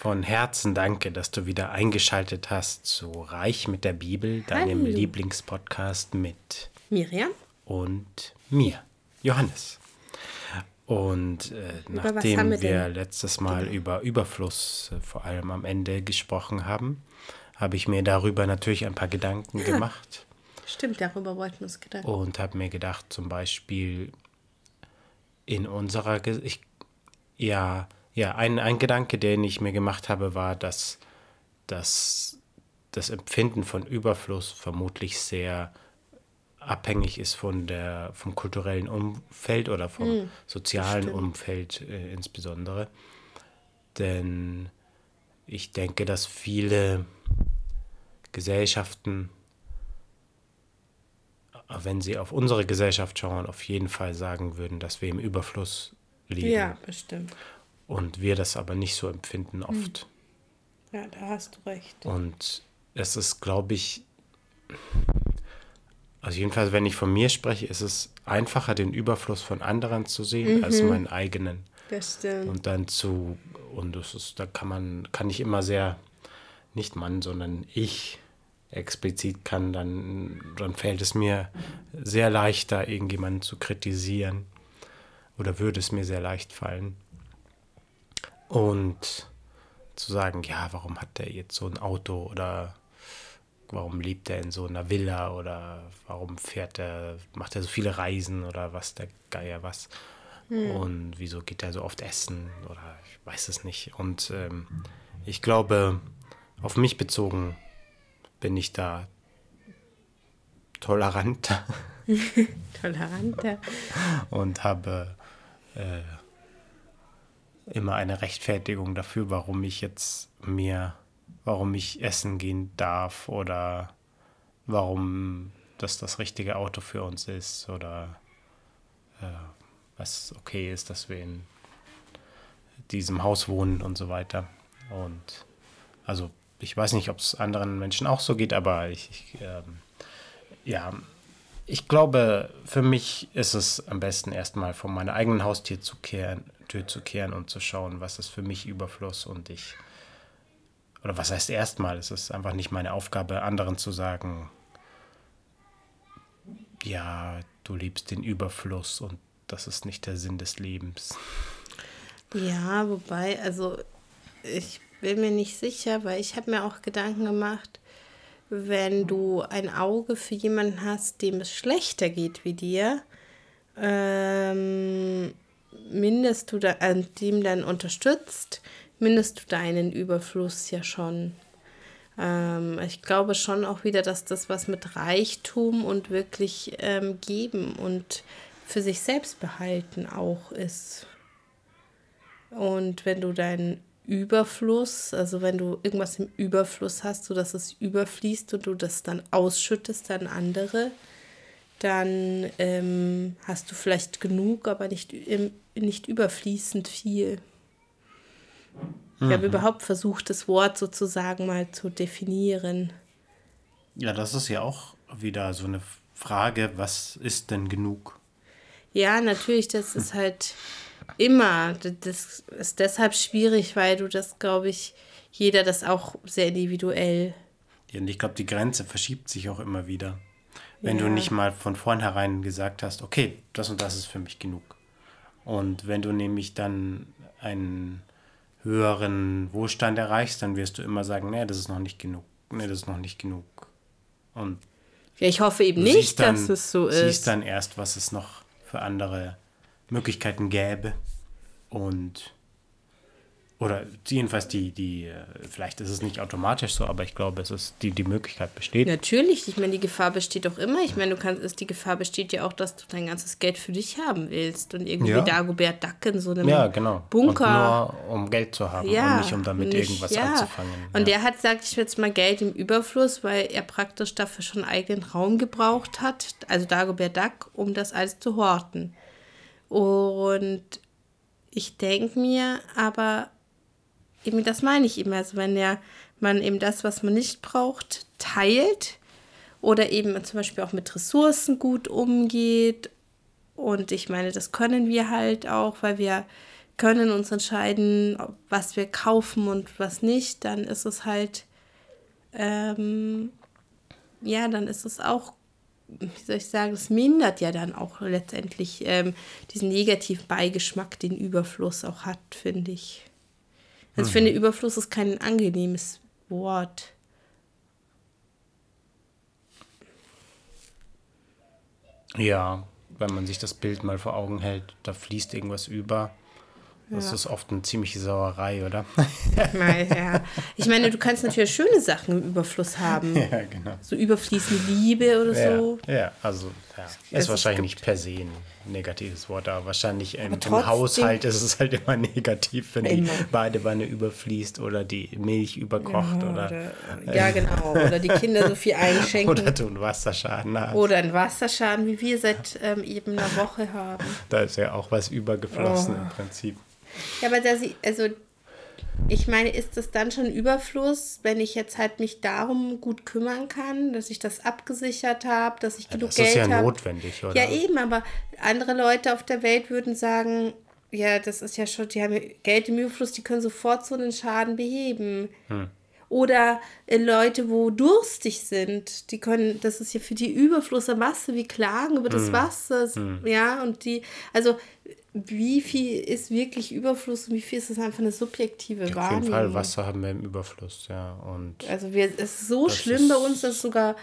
Von Herzen danke, dass du wieder eingeschaltet hast zu Reich mit der Bibel, deinem Hallo. Lieblingspodcast mit Miriam? und mir, Johannes. Und äh, nachdem wir wir letztes Mal Genau. über Überfluss äh, vor allem am Ende gesprochen haben, habe ich mir darüber natürlich ein paar Gedanken gemacht Stimmt, darüber wollten wir uns gedacht. und habe mir gedacht, zum Beispiel in unserer, Ge ich, ja, ja, ein, ein Gedanke, den ich mir gemacht habe, war, dass, dass das Empfinden von Überfluss vermutlich sehr abhängig ist von der, vom kulturellen Umfeld oder vom sozialen stimmt. Umfeld äh, insbesondere. Denn ich denke, dass viele Gesellschaften wenn sie auf unsere Gesellschaft schauen, auf jeden Fall sagen würden, dass wir im Überfluss leben. Ja, bestimmt. Und wir das aber nicht so empfinden oft. Ja, da hast du recht. Und es ist, glaube ich, also jedenfalls, wenn ich von mir spreche, ist es einfacher, den Überfluss von anderen zu sehen, als meinen eigenen. Das stimmt. Und dann zu, und das ist, da kann man, kann ich immer sehr, nicht Mann, sondern ich explizit kann, dann, dann fällt es mir sehr leicht, da irgendjemanden zu kritisieren. Oder würde es mir sehr leicht fallen. Und zu sagen, ja, warum hat der jetzt so ein Auto oder warum lebt er in so einer Villa oder warum fährt er, macht er so viele Reisen oder was der Geier was. Und wieso geht er so oft essen oder ich weiß es nicht. Und ähm, ich glaube, auf mich bezogen bin ich da tolerant Toleranter. und habe äh, immer eine Rechtfertigung dafür, warum ich jetzt mir, warum ich essen gehen darf oder warum das das richtige Auto für uns ist oder äh, was okay ist, dass wir in diesem Haus wohnen und so weiter. Und also ich weiß nicht, ob es anderen Menschen auch so geht, aber ich, ich ähm, ja, ich glaube, für mich ist es am besten erstmal vor meiner eigenen Haustür zu kehren, Tür zu kehren und zu schauen, was ist für mich Überfluss und ich oder was heißt erstmal, es ist einfach nicht meine Aufgabe, anderen zu sagen, ja, du liebst den Überfluss und das ist nicht der Sinn des Lebens. Ja, wobei, also ich bin mir nicht sicher, weil ich habe mir auch Gedanken gemacht, wenn du ein Auge für jemanden hast, dem es schlechter geht wie dir, ähm, mindest du da, an dem dann unterstützt, mindest du deinen Überfluss ja schon. Ähm, ich glaube schon auch wieder, dass das was mit Reichtum und wirklich ähm, geben und für sich selbst behalten auch ist. Und wenn du deinen Überfluss, also wenn du irgendwas im Überfluss hast, so dass es überfließt und du das dann ausschüttest an andere, dann ähm, hast du vielleicht genug, aber nicht, im, nicht überfließend viel. Ich habe überhaupt versucht, das Wort sozusagen mal zu definieren. Ja, das ist ja auch wieder so eine Frage, was ist denn genug? Ja, natürlich, das ist halt immer, das ist deshalb schwierig, weil du das, glaube ich, jeder das auch sehr individuell. Ja, und ich glaube, die Grenze verschiebt sich auch immer wieder. Wenn Ja. du nicht mal von vornherein gesagt hast, okay, das und das ist für mich genug. Und wenn du nämlich dann einen höheren Wohlstand erreichst, dann wirst du immer sagen, nee, das ist noch nicht genug. Nee, das ist noch nicht genug. Und Ja, ich hoffe eben du nicht, siehst dann, dass es so siehst ist. dann erst, was es noch für andere Möglichkeiten gäbe. Und oder jedenfalls die, die, äh, vielleicht ist es nicht automatisch so, aber ich glaube, es ist die, die Möglichkeit besteht. Natürlich, ich meine, die Gefahr besteht doch immer. Ich meine, du kannst, ist, die Gefahr besteht ja auch, dass du dein ganzes Geld für dich haben willst und irgendwie Ja. Dagobert Duck in so einem Ja, genau. Bunker. Und nur um Geld zu haben ja, und nicht um damit nicht- irgendwas ja. anzufangen. Und der hat, sag ich jetzt mal, Geld im Überfluss, weil er praktisch dafür schon eigenen Raum gebraucht hat, also Dagobert Duck, um das alles zu horten. Und ich denke mir, aber eben das meine ich immer, also wenn ja man eben das, was man nicht braucht, teilt oder eben zum Beispiel auch mit Ressourcen gut umgeht. Und ich meine, das können wir halt auch, weil wir können uns entscheiden, was wir kaufen und was nicht, dann ist es halt, ähm, ja, dann ist es auch, wie soll ich sagen, es mindert ja dann auch letztendlich ähm, diesen negativen Beigeschmack, den Überfluss auch hat, finde ich. Also ich finde, Überfluss ist kein angenehmes Wort. Ja, wenn man sich das Bild mal vor Augen hält, da fließt irgendwas über. Das Ja. ist oft eine ziemliche Sauerei, oder? Naja. Ich meine, du kannst natürlich schöne Sachen im Überfluss haben. ja, genau. So überfließende Liebe oder so. Ja, ja, also ja. Es ist wahrscheinlich gibt- nicht per se ein negatives Wort, aber wahrscheinlich im, im trotzdem- Haushalt ist es halt immer negativ, wenn die Immer. Badewanne überfließt oder die Milch überkocht oder, Oder, ja, genau. Oder die Kinder so viel einschenken. oder Oder, du einen Wasserschaden hast. einen Wasserschaden, wie wir seit ähm, eben einer Woche haben. Da ist ja auch was übergeflossen Oh. im Prinzip. Ja, aber da sie, also ich meine, ist das dann schon Überfluss, wenn ich jetzt halt mich darum gut kümmern kann, dass ich das abgesichert habe, dass ich genug Das Geld ist ja habe? notwendig, oder? Ja, eben, aber andere Leute auf der Welt würden sagen, ja, das ist ja schon, die haben ja Geld im Überfluss, die können sofort so einen Schaden beheben. Oder äh, Leute, wo durstig sind, die können, das ist ja für die Überfluss der Masse, wie klagen über das Wasser, ja, und die, also wie viel ist wirklich Überfluss und wie viel ist es einfach eine subjektive Auf Wahrnehmung? jeden Fall, Wasser haben wir im Überfluss, ja. Und Also wir, es ist so schlimm bei ist- uns, dass sogar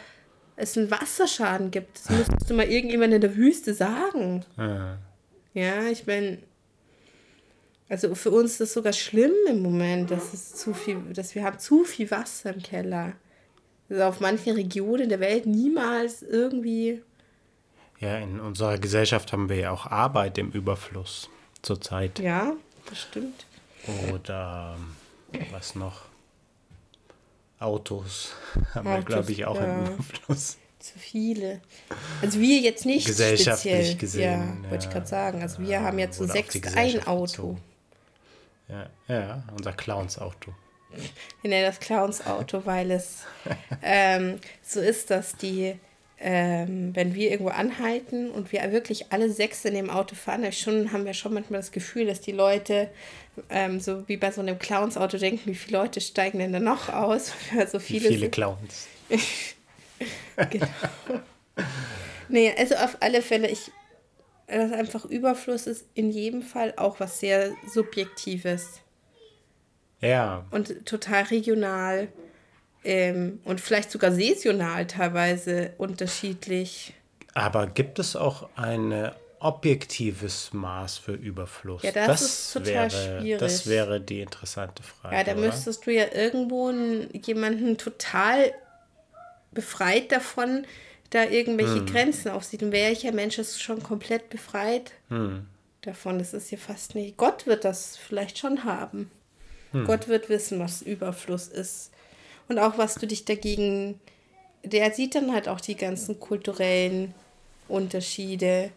es einen Wasserschaden gibt. Das müsstest du mal irgendjemand in der Wüste sagen. ja, Ja, ich meine, also für uns ist es sogar schlimm im Moment, dass es zu viel, dass wir haben zu viel Wasser im Keller. Also auf manchen Regionen der Welt niemals irgendwie. Ja, in unserer Gesellschaft haben wir ja auch Arbeit im Überfluss zurzeit. Ja, das stimmt. Oder ähm, was noch? Autos haben wir, Autos, glaube ich, auch ja. im Überfluss. Zu viele. Also wir jetzt nicht Gesellschaftlich speziell. gesehen, Ja, wollte ich ja. gerade sagen. Also wir haben ja zu Oder sechs ein Auto. Ja, ja, unser Clowns-Auto. Wir nennen das Clowns-Auto, weil es ähm, so ist, dass die, ähm, wenn wir irgendwo anhalten und wir wirklich alle sechs in dem Auto fahren, schon, haben wir schon manchmal das Gefühl, dass die Leute ähm, so wie bei so einem Clowns-Auto denken, wie viele Leute steigen denn da noch aus? So viele, viele. Clowns. Nee, also auf alle Fälle, ich, dass einfach Überfluss ist in jedem Fall auch was sehr Subjektives. Ja, und total regional ähm, und vielleicht sogar saisonal teilweise unterschiedlich. aber gibt es auch ein objektives Maß für Überfluss? Ja, das ist total wäre, schwierig. Das wäre die interessante Frage. Ja, da oder? müsstest du ja irgendwo jemanden total befreit davon, da irgendwelche Grenzen aufsieht. Und welcher Mensch ist schon komplett befreit davon? Das ist ja fast nicht. Gott wird das vielleicht schon haben. Gott wird wissen, was Überfluss ist. Und auch, was du dich dagegen. Der sieht dann halt auch die ganzen kulturellen Unterschiede.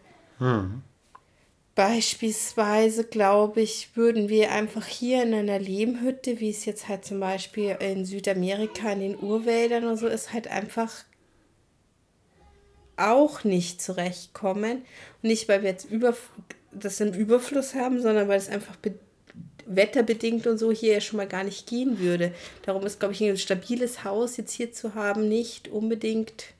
Beispielsweise, glaube ich, würden wir einfach hier in einer Lehmhütte, wie es jetzt halt zum Beispiel in Südamerika in den Urwäldern oder so ist, halt einfach auch nicht zurechtkommen. Und nicht, weil wir jetzt über, das im Überfluss haben, sondern weil es einfach wetterbedingt und so hier ja schon mal gar nicht gehen würde. Darum ist, glaube ich, ein stabiles Haus jetzt hier zu haben nicht unbedingt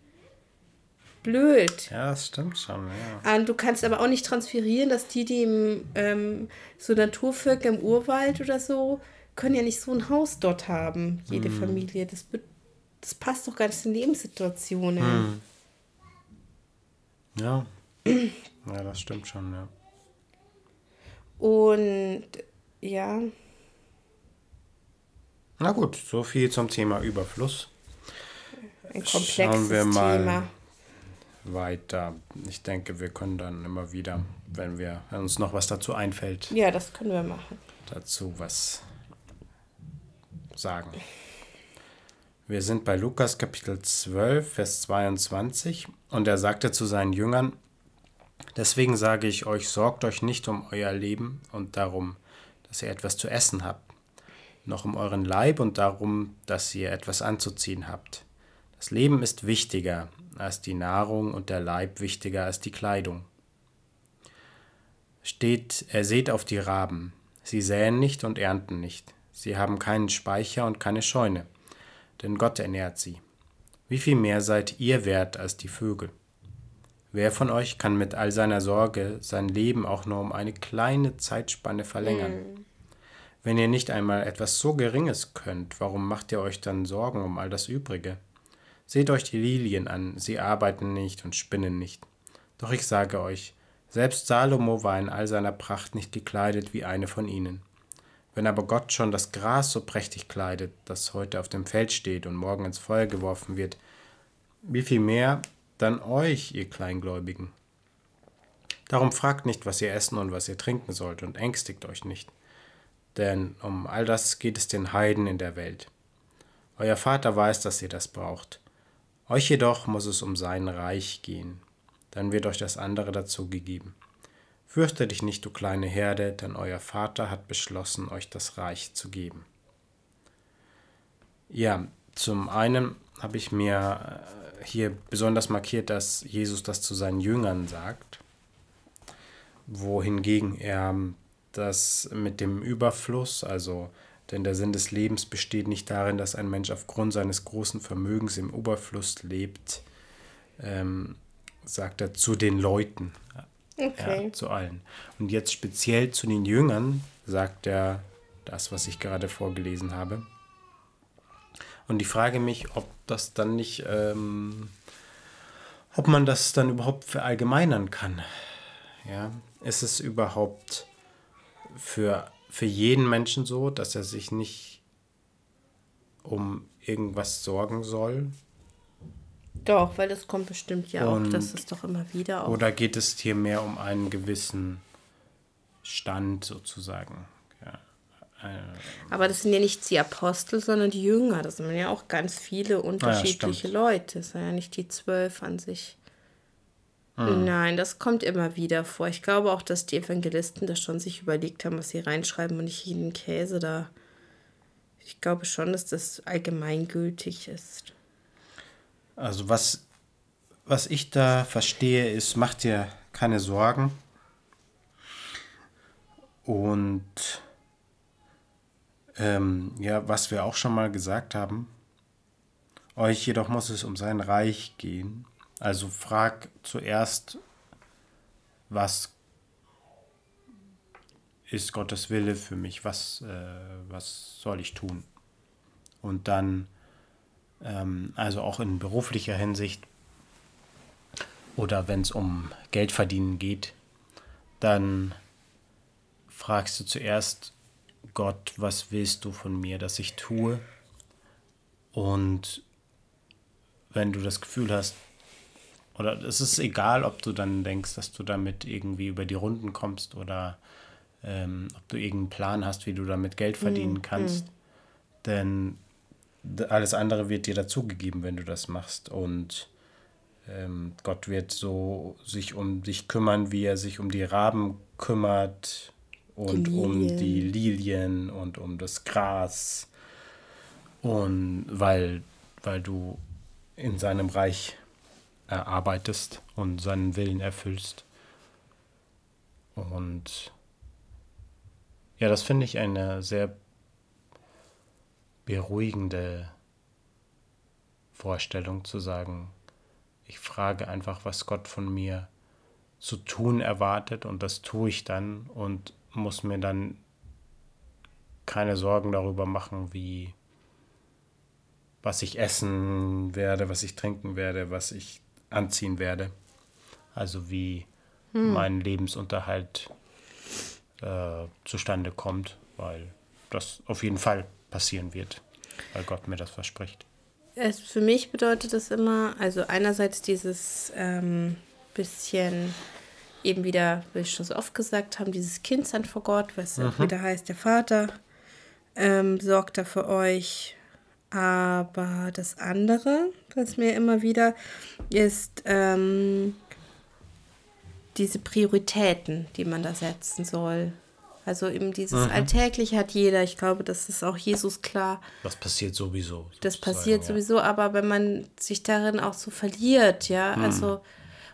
blöd. Ja, das stimmt schon, ja. Und du kannst aber auch nicht transferieren, dass die, die im, ähm, so Naturvölker im Urwald oder so, können ja nicht so ein Haus dort haben, jede Familie. Das, das passt doch gar nicht in Lebenssituationen. Ja. Ja, das stimmt schon, ja. Und ja, Na gut, so viel zum Thema Überfluss. ein Schauen komplexes wir mal. Thema. Weiter. Ich denke, wir können dann immer wieder, wenn wir wenn uns noch was dazu einfällt, Ja, das können wir machen. dazu was sagen. Wir sind bei Lukas Kapitel 12, Vers 22 und er sagte zu seinen Jüngern, Deswegen sage ich euch, sorgt euch nicht um euer Leben und darum, dass ihr etwas zu essen habt, noch um euren Leib und darum, dass ihr etwas anzuziehen habt. Das Leben ist wichtiger als die Nahrung und der Leib wichtiger als die Kleidung. Steht, er seht auf die Raben. Sie säen nicht und ernten nicht. Sie haben keinen Speicher und keine Scheune, denn Gott ernährt sie. Wie viel mehr seid ihr wert als die Vögel? Wer von euch kann mit all seiner Sorge sein Leben auch nur um eine kleine Zeitspanne verlängern? Mhm. Wenn ihr nicht einmal etwas so Geringes könnt, warum macht ihr euch dann Sorgen um all das Übrige? Seht euch die Lilien an, sie arbeiten nicht und spinnen nicht. Doch ich sage euch, selbst Salomo war in all seiner Pracht nicht gekleidet wie eine von ihnen. Wenn aber Gott schon das Gras so prächtig kleidet, das heute auf dem Feld steht und morgen ins Feuer geworfen wird, wie viel mehr dann euch, ihr Kleingläubigen? Darum fragt nicht, was ihr essen und was ihr trinken sollt, und ängstigt euch nicht. Denn um all das geht es den Heiden in der Welt. Euer Vater weiß, dass ihr das braucht. Euch jedoch muss es um sein Reich gehen dann wird euch das andere dazu gegeben. Fürchte dich nicht, du kleine Herde, denn euer Vater hat beschlossen, euch das Reich zu geben. Ja, zum einen habe ich mir äh, hier besonders markiert, dass Jesus das zu seinen Jüngern sagt, wohingegen er das mit dem Überfluss, also denn der Sinn des Lebens besteht nicht darin, dass ein Mensch aufgrund seines großen Vermögens im Überfluss lebt, ähm, sagt er zu den Leuten. Okay. Ja, zu allen. Und jetzt speziell zu den Jüngern sagt er das, was ich gerade vorgelesen habe. Und ich frage mich, ob das dann nicht, ähm, ob man das dann überhaupt verallgemeinern kann. Ja, ist es überhaupt für, für jeden Menschen so, dass er sich nicht um irgendwas sorgen soll, doch, weil das kommt bestimmt ja Und, auch. Das ist doch immer wieder auch. Oder geht es hier mehr um einen gewissen Stand sozusagen? Äh, Aber das sind ja nicht die Apostel, sondern die Jünger. Das sind ja auch ganz viele unterschiedliche ja, Leute. Das sind ja nicht die zwölf an sich. Hm. Nein, das kommt immer wieder vor. Ich glaube auch, dass die Evangelisten das schon sich überlegt haben, was sie reinschreiben und nicht jeden Käse da. Ich glaube schon, dass das allgemeingültig ist. Also was, was ich da verstehe, ist, mach dir keine Sorgen. Und ähm, ja, was wir auch schon mal gesagt haben, euch jedoch muss es um sein Reich gehen. Also frag zuerst, was ist Gottes Wille für mich, was, äh, was soll ich tun? Und dann ähm, also auch in beruflicher Hinsicht oder wenn es um Geldverdienen geht, dann fragst du zuerst Gott, was willst du von mir, dass ich tue? Und wenn du das Gefühl hast, oder es ist egal, ob du dann denkst, dass du damit irgendwie über die Runden kommst oder ähm, ob du irgendeinen Plan hast, wie du damit Geld verdienen mhm. kannst. Mhm. Denn alles andere wird dir dazugegeben, wenn du das machst. Und ähm, Gott wird so sich um dich kümmern, wie er sich um die Raben kümmert und die um die Lilien und um das Gras. Und weil, weil du in seinem Reich erarbeitest und seinen Willen erfüllst. Und ja, das finde ich eine sehr beruhigende Vorstellung zu sagen, ich frage einfach, was Gott von mir zu tun erwartet und das tue ich dann und muss mir dann keine Sorgen darüber machen, wie was ich essen werde, was ich trinken werde, was ich anziehen werde. Also wie hm. mein Lebensunterhalt äh, zustande kommt, weil das auf jeden Fall passieren wird, weil Gott mir das verspricht. Es, für mich bedeutet das immer, also einerseits dieses ähm, bisschen eben wieder, wie ich schon so oft gesagt habe, dieses Kind sein vor Gott, was mhm. wieder heißt, der Vater ähm, sorgt da für euch. Aber das andere, was mir immer wieder ist, ähm, diese Prioritäten, die man da setzen soll. Also eben dieses mhm. Alltägliche hat jeder. Ich glaube, das ist auch Jesus klar. Das passiert sowieso. Das passiert ja. sowieso, aber wenn man sich darin auch so verliert, ja, mhm. also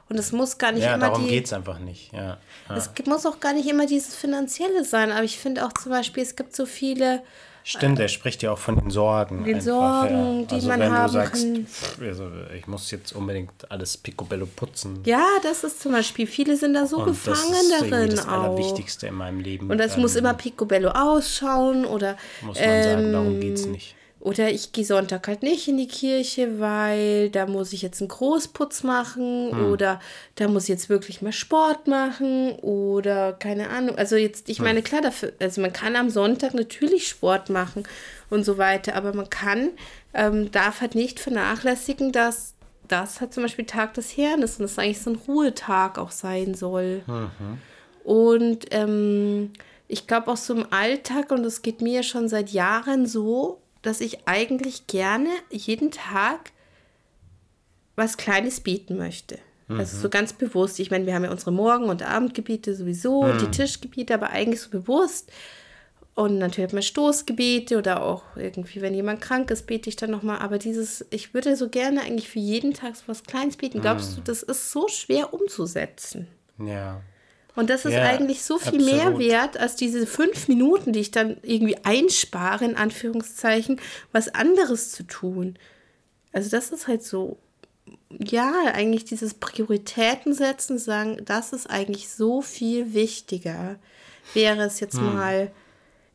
Und es muss gar nicht ja, immer darum die. geht es einfach nicht. Ja. ja. Es muss auch gar nicht immer dieses Finanzielle sein, aber ich finde auch zum Beispiel, es gibt so viele. Stimmt, er spricht ja auch von den Sorgen. Den einfach, Sorgen, ja. die also man wenn haben du sagst, pff, also ich muss jetzt unbedingt alles picobello putzen. Ja, das ist zum Beispiel, viele sind da so und das gefangen ist irgendwie darin das auch. Allerwichtigste in meinem Leben. Und das Ähm, muss immer picobello ausschauen oder. Muss man sagen, darum ähm, geht es nicht. Oder ich gehe Sonntag halt nicht in die Kirche, weil da muss ich jetzt einen Großputz machen Hm. oder da muss ich jetzt wirklich mal Sport machen oder keine Ahnung. Also jetzt, Hm. ich meine, klar, dafür, also man kann am Sonntag natürlich Sport machen und so weiter, aber man kann, ähm, darf halt nicht vernachlässigen, dass das halt zum Beispiel Tag des Herrn ist und das eigentlich so ein Ruhetag auch sein soll. Und ähm, ich glaube auch so im Alltag, und das geht mir schon seit Jahren so, dass ich eigentlich gerne jeden Tag was Kleines beten möchte. Also so ganz bewusst. Ich meine, wir haben ja unsere Morgen- und Abendgebiete sowieso, die Tischgebiete, aber eigentlich so bewusst. Und natürlich hat man Stoßgebete oder auch irgendwie, wenn jemand krank ist, bete ich dann nochmal. Aber dieses, ich würde so gerne eigentlich für jeden Tag so was Kleines beten. Glaubst du, das ist so schwer umzusetzen? Ja. Und das ist Ja, eigentlich so viel mehr absolut. wert als diese fünf Minuten, die ich dann irgendwie einspare, in Anführungszeichen, was anderes zu tun. Also das ist halt so, ja, eigentlich dieses Prioritäten setzen, sagen, das ist eigentlich so viel wichtiger. Wäre es jetzt Hm. mal,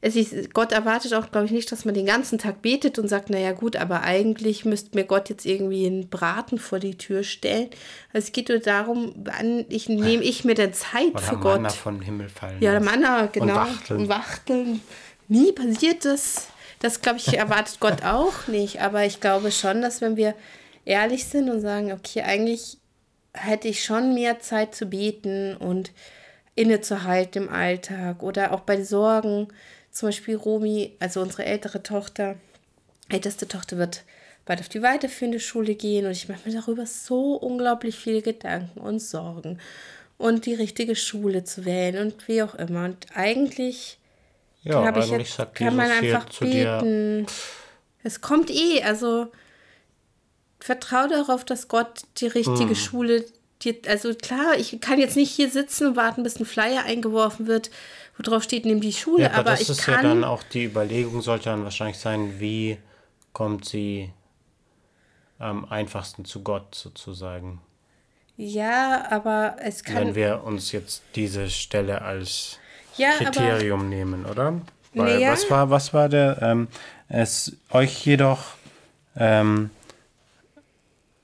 es ist, Gott erwartet auch, glaube ich, nicht, dass man den ganzen Tag betet und sagt, naja gut, aber eigentlich müsste mir Gott jetzt irgendwie einen Braten vor die Tür stellen. Also es geht nur darum, wann ich, nehme ich mir denn Zeit Oder für Manna Gott. vom Himmel fallen. Ja. Manna, genau. Wachteln. Und Wachteln. Nie passiert das. Das, glaube ich, erwartet Gott auch nicht. Aber ich glaube schon, dass wenn wir ehrlich sind und sagen, okay, eigentlich hätte ich schon mehr Zeit zu beten und innezuhalten im Alltag oder auch bei Sorgen. Zum Beispiel Romi, also unsere ältere Tochter, älteste Tochter wird bald auf die weiterführende Schule gehen und ich mache mir darüber so unglaublich viele Gedanken und Sorgen und die richtige Schule zu wählen und wie auch immer. Und eigentlich Ja, eigentlich jetzt, sagt kann man einfach zu dir, beten. Es kommt eh, also vertraue darauf, dass Gott die richtige Hm. Schule dir, also klar, ich kann jetzt nicht hier sitzen und warten, bis ein Flyer eingeworfen wird, wo drauf steht, nimm die Schule, Ja, aber, aber das ich ist ja kann, dann auch die Überlegung, sollte dann wahrscheinlich sein, wie kommt sie am einfachsten zu Gott sozusagen. ja, aber es kann, Wenn wir uns jetzt diese Stelle als ja, aber Kriterium nehmen, oder? Weil Naja. was war, was war der? Ähm, es euch jedoch, ähm,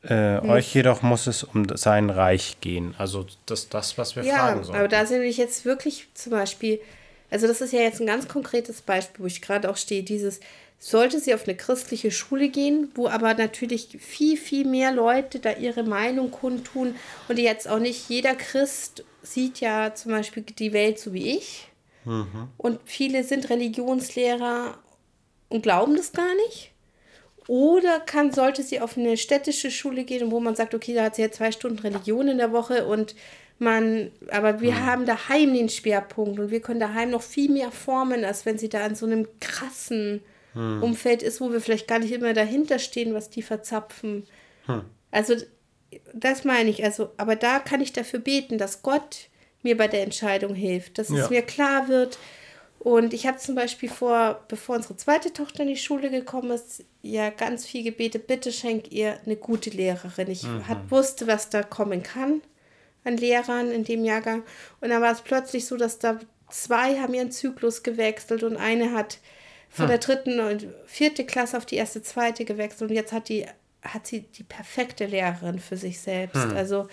äh, euch jedoch muss es um sein Reich gehen. Also das, das, was wir Ja, fragen sollen. aber da sind wir jetzt wirklich zum Beispiel, also das ist ja jetzt ein ganz konkretes Beispiel, wo ich gerade auch stehe, dieses, sollte sie auf eine christliche Schule gehen, wo aber natürlich viel, viel mehr Leute da ihre Meinung kundtun und jetzt auch nicht jeder Christ sieht ja zum Beispiel die Welt so wie ich. Und viele sind Religionslehrer und glauben das gar nicht. Oder kann, sollte sie auf eine städtische Schule gehen, wo man sagt, okay, da hat sie ja zwei Stunden Religion in der Woche und man, aber wir haben daheim den Schwerpunkt und wir können daheim noch viel mehr formen, als wenn sie da in so einem krassen Umfeld ist, wo wir vielleicht gar nicht immer dahinter stehen, was die verzapfen. Also, das meine ich. Also, aber da kann ich dafür beten, dass Gott mir bei der Entscheidung hilft, dass es Ja. mir klar wird. Und ich habe zum Beispiel vor, bevor unsere zweite Tochter in die Schule gekommen ist, ja ganz viel gebetet, bitte schenk ihr eine gute Lehrerin. Ich hat, wusste, was da kommen kann an Lehrern in dem Jahrgang. Und dann war es plötzlich so, dass da zwei haben ihren Zyklus gewechselt und eine hat von der dritten und vierte Klasse auf die erste, zweite gewechselt und jetzt hat die hat sie die perfekte Lehrerin für sich selbst. Also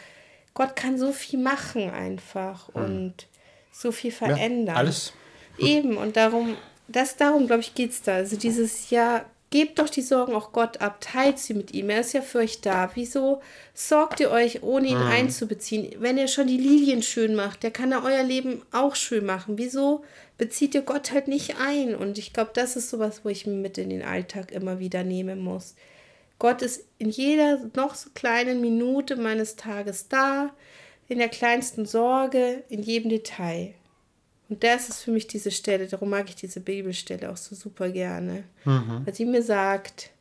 Gott kann so viel machen einfach und so viel verändern. alles. Eben, und darum, das darum, glaube ich, geht es da. Also dieses Jahr, gebt doch die Sorgen auch Gott ab, teilt sie mit ihm. Er ist ja für euch da. Wieso sorgt ihr euch, ohne ihn einzubeziehen? Wenn er schon die Lilien schön macht, der kann er euer Leben auch schön machen. Wieso bezieht ihr Gott halt nicht ein? Und ich glaube, das ist sowas, wo ich mit in den Alltag immer wieder nehmen muss. Gott ist in jeder noch so kleinen Minute meines Tages da, in der kleinsten Sorge, in jedem Detail. Und das ist für mich diese Stelle, darum mag ich diese Bibelstelle auch so super gerne. Weil sie mir sagt,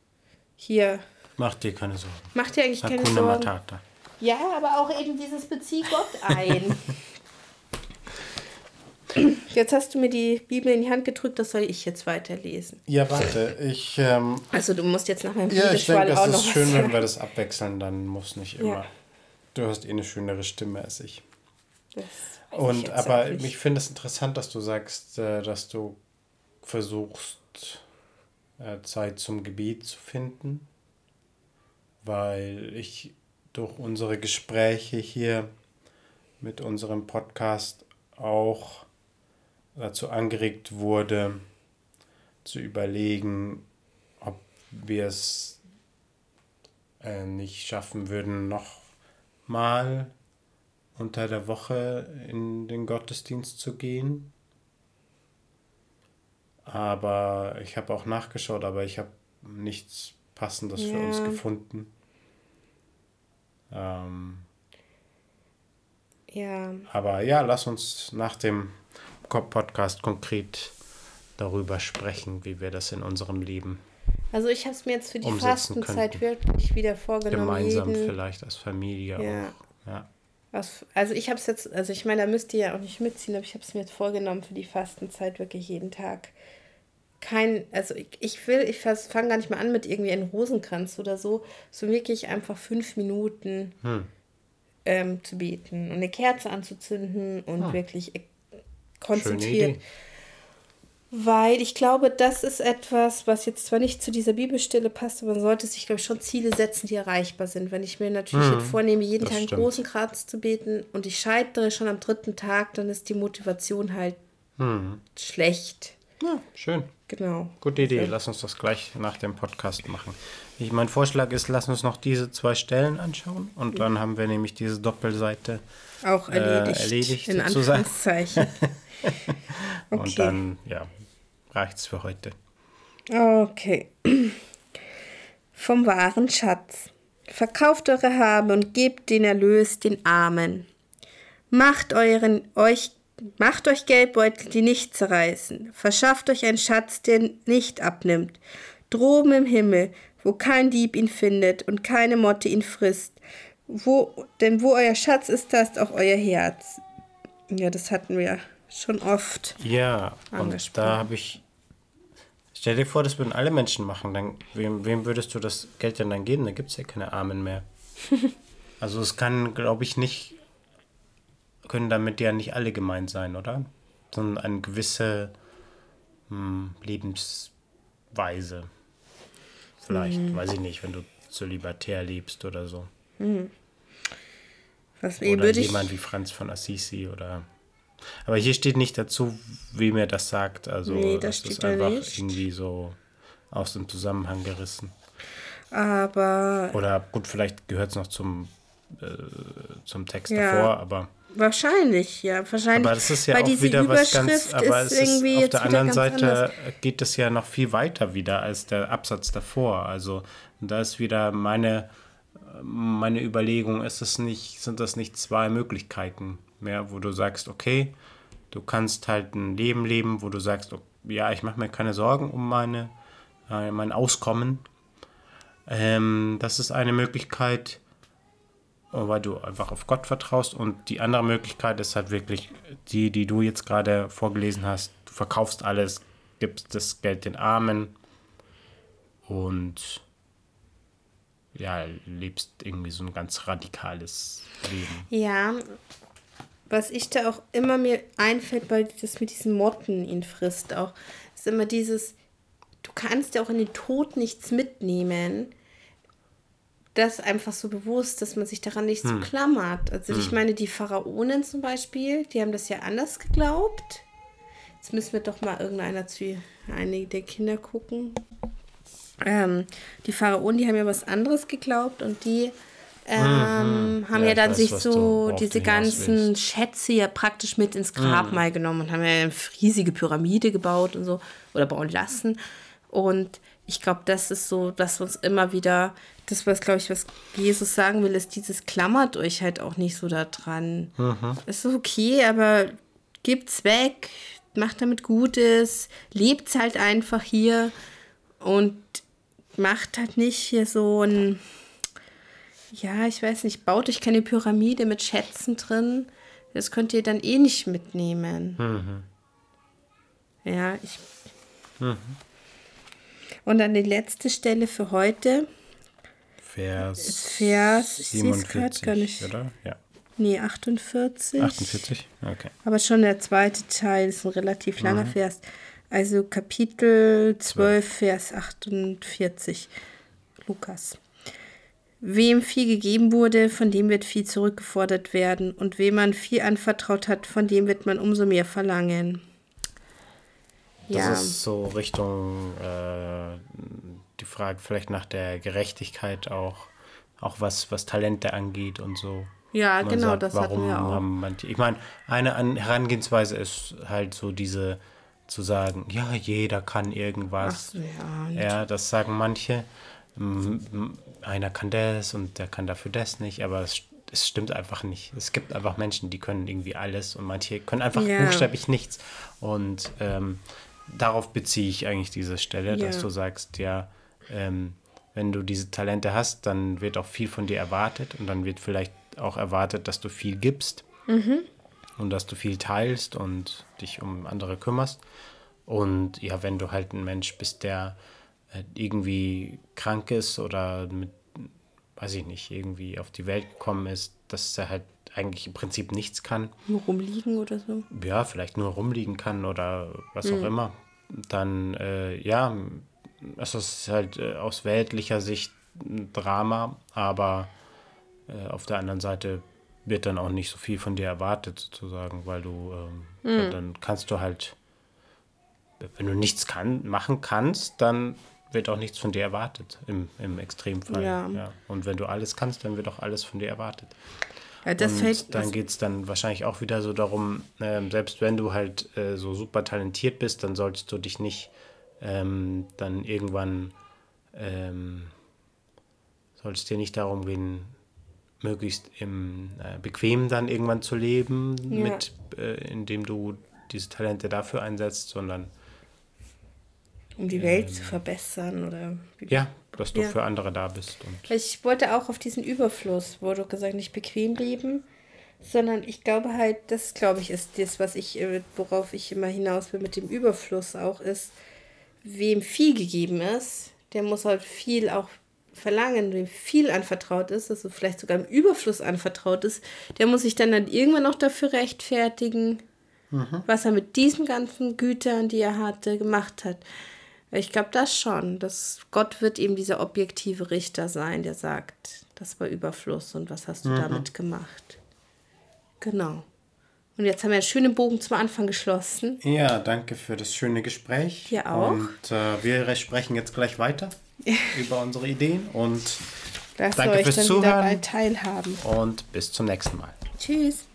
hier, Mach dir keine Sorgen. mach dir eigentlich keine Hakuna Sorgen. Matata. Ja, aber auch eben dieses Bezieh Gott ein. Jetzt hast du mir die Bibel in die Hand gedrückt, das soll ich jetzt weiterlesen. Ja, warte, ich. Ähm, also, du musst jetzt nach meinem Ja, ich denke, das ist schön, wenn wir das abwechseln, dann muss nicht immer. Ja. Du hast eh eine schönere Stimme als ich. Das Und aber ich finde es interessant, dass du sagst, äh, dass du versuchst, äh, Zeit zum Gebet zu finden, weil ich durch unsere Gespräche hier mit unserem Podcast auch dazu angeregt wurde, zu überlegen, ob wir es äh, nicht schaffen würden, noch mal unter der Woche in den Gottesdienst zu gehen. Aber ich habe auch nachgeschaut, aber ich habe nichts Passendes ja. für uns gefunden. Ähm, ja. Aber ja, lass uns nach dem Podcast konkret darüber sprechen, wie wir das in unserem Leben. Also ich habe es mir jetzt für die Fastenzeit wirklich wieder vorgenommen. Gemeinsam jeden, vielleicht als Familie ja. auch. Ja. Also ich habe es jetzt, also ich meine, da müsst ihr ja auch nicht mitziehen, aber ich habe es mir jetzt vorgenommen für die Fastenzeit wirklich jeden Tag. Kein, also ich, ich will, ich fange gar nicht mal an mit irgendwie einem Rosenkranz oder so, so wirklich einfach fünf Minuten hm. ähm, zu beten und eine Kerze anzuzünden und hm. wirklich konzentriert. Weil ich glaube, das ist etwas, was jetzt zwar nicht zu dieser Bibelstelle passt, aber man sollte sich, glaube ich, schon Ziele setzen, die erreichbar sind. Wenn ich mir natürlich hm, vornehme, jeden Tag einen stimmt. großen Kratz zu beten und ich scheitere schon am dritten Tag, dann ist die Motivation halt hm. schlecht. Ja, schön. Genau. Gute Idee. Ja. Lass uns das gleich nach dem Podcast machen. Ich, mein Vorschlag ist, lass uns noch diese zwei Stellen anschauen und dann haben wir nämlich diese Doppelseite auch erledigt. Äh, erledigt in sozusagen. Anführungszeichen. okay. Und dann, ja, reicht's für heute. Okay. Vom wahren Schatz. Verkauft eure Habe und gebt den Erlös den Armen. Macht euren euch macht euch Geldbeutel, die nicht zerreißen. Verschafft euch einen Schatz, der nicht abnimmt. Droben im Himmel, wo kein Dieb ihn findet und keine Motte ihn frisst. Wo, denn wo euer Schatz ist, da ist auch euer Herz. Ja, das hatten wir schon oft. Ja, und da habe ich. Stell dir vor, das würden alle Menschen machen. Dann, wem, wem würdest du das Geld denn dann geben? Da gibt es ja keine Armen mehr. also es kann, glaube ich, nicht, können damit ja nicht alle gemeint sein, oder? Sondern eine gewisse hm, Lebensweise. Vielleicht, mhm. weiß ich nicht, wenn du so libertär lebst oder so. Mhm. Was, oder jemand wie Franz von Assisi oder aber hier steht nicht dazu, wie mir das sagt. Also nee, das, das ist einfach nicht. irgendwie so aus dem Zusammenhang gerissen. Aber. Oder gut, vielleicht gehört es noch zum, äh, zum Text ja, davor, aber. Wahrscheinlich, ja, wahrscheinlich. Aber das ist ja auch wieder was ganz. Aber es ist auf der anderen Seite anders. geht es ja noch viel weiter wieder als der Absatz davor. Also da ist wieder meine meine Überlegung, ist es nicht, sind das nicht zwei Möglichkeiten? Mehr, wo du sagst, okay, du kannst halt ein Leben leben, wo du sagst, ja, ich mache mir keine Sorgen um meine, äh, mein Auskommen. Ähm, das ist eine Möglichkeit, weil du einfach auf Gott vertraust. Und die andere Möglichkeit ist halt wirklich die, die du jetzt gerade vorgelesen hast. Du verkaufst alles, gibst das Geld den Armen und ja, lebst irgendwie so ein ganz radikales Leben. Ja, was ich da auch immer mir einfällt, weil das mit diesen Motten ihn frisst auch, ist immer dieses, du kannst ja auch in den Tod nichts mitnehmen. Das einfach so bewusst, dass man sich daran nicht hm. so klammert. Also hm. ich meine, die Pharaonen zum Beispiel, die haben das ja anders geglaubt. Jetzt müssen wir doch mal irgendeiner zu einige der Kinder gucken. Ähm, die Pharaonen, die haben ja was anderes geglaubt und die ähm, mhm. haben ja, ja dann weiß, sich so diese ganzen. Schätze ja praktisch mit ins Grabmal mhm. genommen und haben ja eine riesige Pyramide gebaut und so oder bauen lassen. Und ich glaube, das ist so, dass uns immer wieder, das was, glaube ich, was Jesus sagen will, ist dieses klammert euch halt auch nicht so da dran. Mhm. Ist okay, aber gibt's weg, macht damit Gutes, lebt halt einfach hier und macht halt nicht hier so ein Ja, ich weiß nicht, baut euch keine Pyramide mit Schätzen drin. Das könnt ihr dann eh nicht mitnehmen. Mhm. Ja, ich. Und dann die letzte Stelle für heute. Vers, Vers, ich sehe es gerade 47, gar nicht. oder? Ja. Nee, 48. 48? Okay. Aber schon der zweite Teil ist ein relativ langer Mhm. Vers. Also Kapitel 12, Vers 48. Lukas. Wem viel gegeben wurde, von dem wird viel zurückgefordert werden. Und wem man viel anvertraut hat, von dem wird man umso mehr verlangen. Das Ja, ist so Richtung äh, die Frage vielleicht nach der Gerechtigkeit auch, auch was, was Talente angeht und so. ja Man genau, sagt, das hatten warum wir auch. haben manche. Ich meine, eine An Herangehensweise ist halt so diese zu sagen, ja, jeder kann Ach irgendwas. so, ja. Ja, das sagen manche. Einer kann das und der kann dafür das nicht, aber es, es stimmt einfach nicht. Es gibt einfach Menschen, die können irgendwie alles und manche können einfach Ja. buchstäblich nichts. Und ähm, darauf beziehe ich eigentlich diese Stelle, dass Ja. du sagst, ja, ähm, wenn du diese Talente hast, dann wird auch viel von dir erwartet und dann wird vielleicht auch erwartet, dass du viel gibst und dass du viel teilst und dich um andere kümmerst. Und ja, wenn du halt ein Mensch bist, der irgendwie krank ist oder mit, weiß ich nicht, irgendwie auf die Welt gekommen ist, dass er halt eigentlich im Prinzip nichts kann, Nur rumliegen oder so. ja, vielleicht nur rumliegen kann oder was auch immer, dann äh, ja, es ist halt äh, aus weltlicher Sicht ein Drama, aber äh, auf der anderen Seite wird dann auch nicht so viel von dir erwartet, sozusagen, weil du, ähm, ja, dann kannst du halt, wenn du nichts kann, machen kannst, dann wird auch nichts von dir erwartet, im, im Extremfall. Ja. Und wenn du alles kannst, dann wird auch alles von dir erwartet. Ja, das und fällt. dann geht es dann wahrscheinlich auch wieder so darum, ähm, selbst wenn du halt äh, so super talentiert bist, dann solltest du dich nicht ähm, dann irgendwann, ähm, solltest dir nicht darum gehen, möglichst im äh, bequem dann irgendwann zu leben, Ja. mit, äh, indem du diese Talente dafür einsetzt, sondern um die Welt zu verbessern oder wie- ja, dass du Ja. für andere da bist. Und Ich wollte auch auf diesen Überfluss, wo du gesagt nicht bequem leben, sondern ich glaube halt, das glaube ich ist das, was ich, äh, worauf ich immer hinaus will mit dem Überfluss auch ist, wem viel gegeben ist, der muss halt viel auch verlangen, wem viel anvertraut ist, also vielleicht sogar im Überfluss anvertraut ist, der muss sich dann, dann irgendwann noch dafür rechtfertigen, was er mit diesen ganzen Gütern, die er hatte, gemacht hat. Ich glaube das schon. Dass Gott wird eben dieser objektive Richter sein, der sagt, das war Überfluss und was hast du damit gemacht. Genau. Und jetzt haben wir einen schönen Bogen zum Anfang geschlossen. ja, danke für das schöne Gespräch. Dir auch. Und äh, wir sprechen jetzt gleich weiter über unsere Ideen und Lasst Danke euch fürs dann wieder Zuhören. bald teilhaben. und bis zum nächsten Mal. Tschüss.